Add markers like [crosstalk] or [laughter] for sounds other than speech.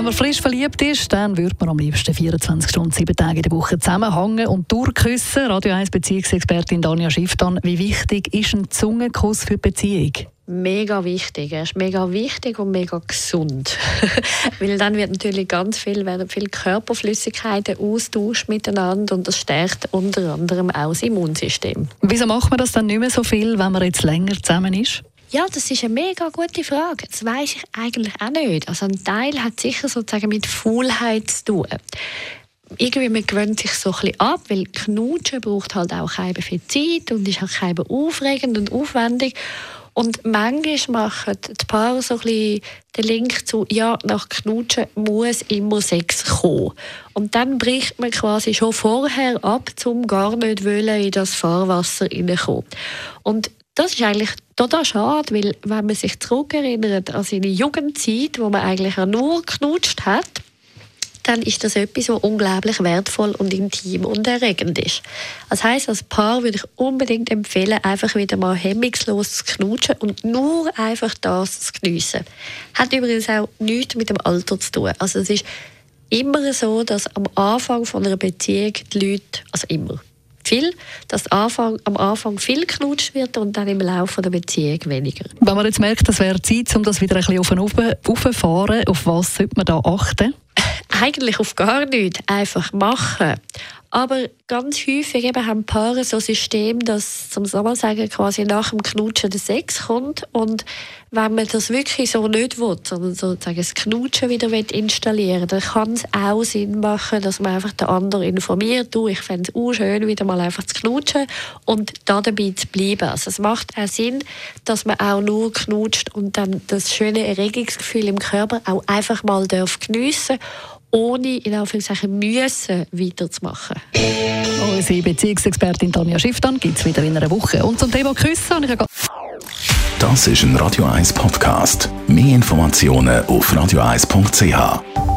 Wenn man frisch verliebt ist, dann würde man am liebsten 24 Stunden, 7 Tage in der Woche zusammenhängen und durchküssen. Radio 1 Beziehungsexpertin Danja Schifftan, wie wichtig ist ein Zungenkuss für die Beziehung? mega wichtig. Er ist mega wichtig und mega gesund. [laughs] Weil dann wird natürlich ganz viel, werden viele Körperflüssigkeiten austauscht miteinander und das stärkt unter anderem auch das Immunsystem. Wieso macht man das dann nicht mehr so viel, wenn man jetzt länger zusammen ist? Ja, das ist eine mega gute Frage. Das weiß ich eigentlich auch nicht. Also ein Teil hat sicher sozusagen mit Faulheit zu tun irgendwie man gewöhnt sich so ein bisschen ab, weil Knutschen braucht halt auch keine viel Zeit und ist auch keine aufregend und aufwendig. Und manchmal machen die Paare so ein bisschen den Link zu, ja, nach Knutschen muss immer Sex kommen. Und dann bricht man quasi schon vorher ab, um gar nicht in das Fahrwasser hineinkommen. Und das ist eigentlich total schade, weil wenn man sich zurückerinnert an seine Jugendzeit, wo man eigentlich auch nur knutscht hat, dann ist das etwas, was unglaublich wertvoll und intim und erregend ist. Das heißt, als Paar würde ich unbedingt empfehlen, einfach wieder mal hemmungslos zu knutschen und nur einfach das zu geniessen. Hat übrigens auch nichts mit dem Alter zu tun. Also es ist immer so, dass am Anfang von einer Beziehung die Leute, also immer, viel, dass Anfang, am Anfang viel knutscht wird und dann im Laufe der Beziehung weniger. Wenn man jetzt merkt, es wäre Zeit, um das wieder ein bisschen auf aufzufahren, auf was sollte man da achten? [laughs] Eigentlich auf gar nichts. Einfach machen. Aber ganz häufig eben haben Paare so ein System, dass zum sagen quasi nach dem Knutschen der Sex kommt. Und wenn man das wirklich so nicht will, sondern sozusagen das Knutschen wieder installieren will, dann kann es auch Sinn machen, dass man einfach den anderen informiert. Du, ich fände es auch schön, wieder mal einfach zu knutschen und da dabei zu bleiben. Also es macht auch Sinn, dass man auch nur knutscht und dann das schöne Erregungsgefühl im Körper auch einfach mal geniessen darf ohne in Anführungszeichen müssen weiterzumachen. Unsere Beziehungsexpertin Tanja Schifftan gibt es wieder in einer Woche. Und zum Thema Küssen ich Das ist ein Radio 1 Podcast. Mehr Informationen auf radio1.ch.